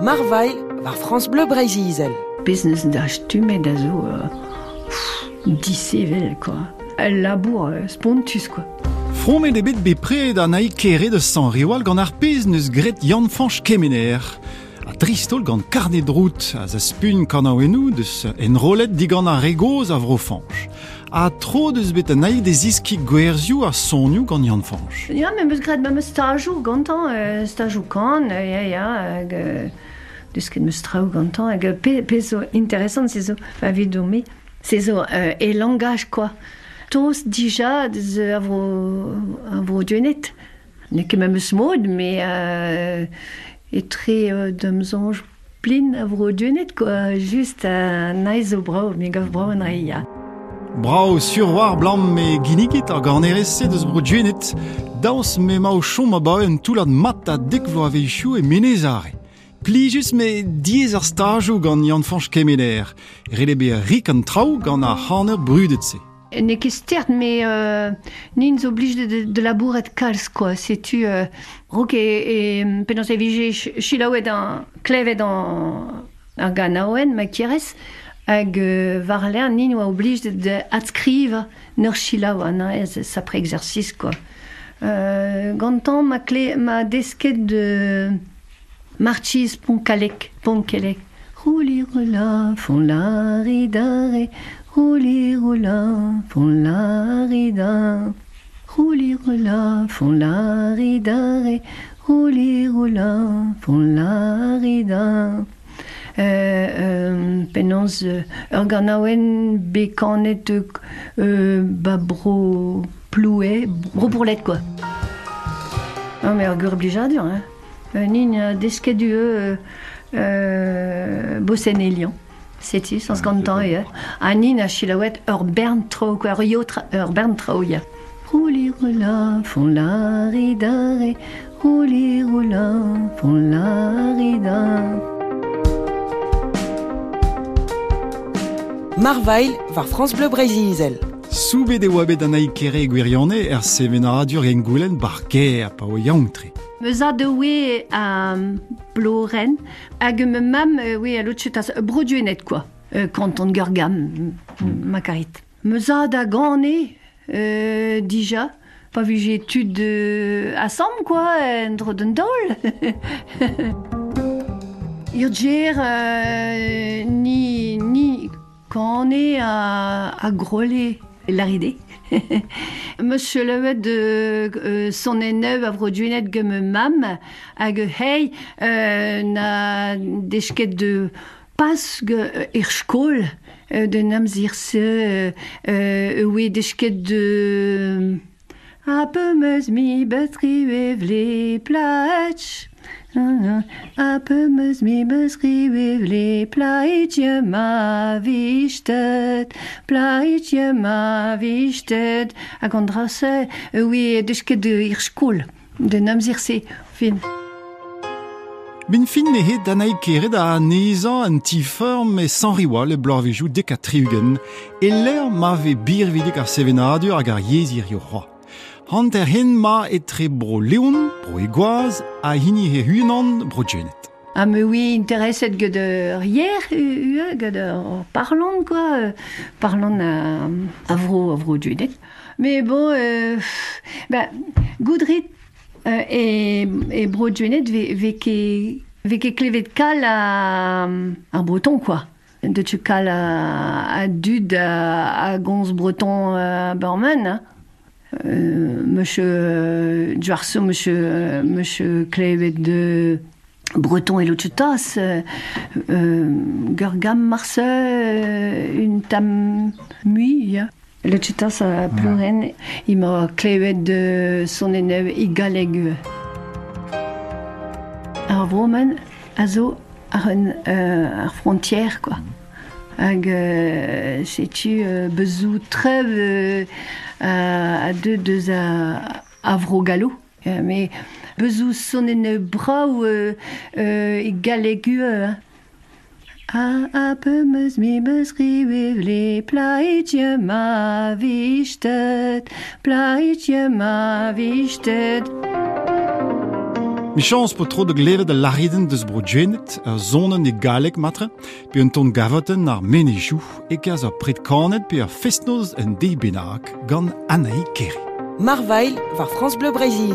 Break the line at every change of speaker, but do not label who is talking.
Marvail war France Bleu Brésil.
Business da stumet da zo uh, quoi. El labour uh, spontus, quoi.
Fromet de bet bepred an aï kere de San Riwal gant ar pez neus gret Jan Fanch Kemener. A dristol gant karnet drout a za spun kanaouenou deus en rolet digant ar regoz a vro Fanch. A tro deus bet an aï des iski gwerzioù a sonioù gant Jan Fanch.
Men meus gret ma meus stajou gantan, uh, stajou kan, uh, ya, ya, hag... Uh, deus ket meus traoù gantan, hag uh, pe, pe zo interesant, se zo, fa vido me, se e a vro, a duenet. Ne me uh, etre uh, d'am zanj plin a duenet, quoi. Just a naiz o me ya.
Brao surwar blam me ginigit ar garnerese deus bro djuenet. Daos me ma o chom a bae un toulad mat a a veichou e menez are. Plijus me diez ar stajou gant Jan Fanch Kemener. Rele be a rik an trao gant a haner brudet se.
Ne ket stert, me euh, nin zo blij de, de, de labouret quoi. Euh, e, e hag euh, var ler nin oa oblige de, de adskriva neur chilaou an ez sapre exercice, quoi. Euh, gantan ma, clé, ma desket de marchiz ponkalek, ponkelek. La la. Euh, euh, penans euh, ur ganaouen bekanet euh, ba bro plouet, bro bourlet quoi. Non mais ur gur blijadur, hein. Euh, nin euh, desket du euh, euh, bossen elian. Seti, sans gantan e. A nin a chilaouet ur bern tro, quoi, ur yotra, ur bern tro, ya. Rouli roula, fon la ridare, rouli roula, fon la ridare.
Marvail war France Bleu Brésil.
Soubet e oa bet an aï kere gwirionne er seven a radio gen goulen bar ke a pa o yaonktre.
Meus a de we a bloren, hag me mam euh, we a lotchetas uh, broduenet, quoi. Euh, kanton Gurgam, ma karit. Meus a da gane, euh, dija, pa vu j'ai étude euh, à Sam, quoi, en dro d'un dol. Urger, euh, ni, on est à, à Grolet, l'aride. Monsieur levet de euh, son ennev a vroduenet gem mam hag euh, na dechket de pas ge euh, er de namzir se euh, euh, oui dechket de a peu meus mi platch A pemeus me meus rivev le plaitje ma vichtet, plaitje ma vistet a an drase, oui, deus ket ir skol, de nam zir se, fin.
Bin fin nehe da naik keret a nezan an tiform e san riwa le blarvejou dek a triugen, e l'er ma ve birvidik ar sevenadur hag ar yezir yo roi. Hant er hen ma etre bro leon, bro e gwaz, a hini he hunan bro djenet.
Ah mais oui, interesset que de hier, euh, que de parlant quoi, euh, parlant à à vro à vro duedet. Mais bon, euh, goudrit euh, et bro duedet ve ve ke ve ke klevet kal à breton quoi. De tu kal à à à, breton à Borman. Hein. Euh, monsieur Dwarso, monsieur, euh, monsieur Klevet de Breton et Lochutas, euh, euh, Gurgam Marse, euh, une tam mui. Lochutas a pleuren, il m'a Klevet de son ennev i galegu. Ar vromen, a zo ar, un, euh, ar frontière, quoi. Hag, euh, sais-tu, euh, bezou trev euh, a, a deux, deux a, a. Euh, mais bezou sonen brau euh, euh, i galegu, euh, A, a peu meus mi meus rive vle plaitje ma vichtet, plaitje ma vichtet.
Mi chans po tro de glevet de lariden deus brodjenet, a zonen e galek matre, pe un ton gavoten ar menejou, e kaz a pret kanet pe a festnoz en debenag gant Anaï Kerry.
Marvail va France Bleu Brésil.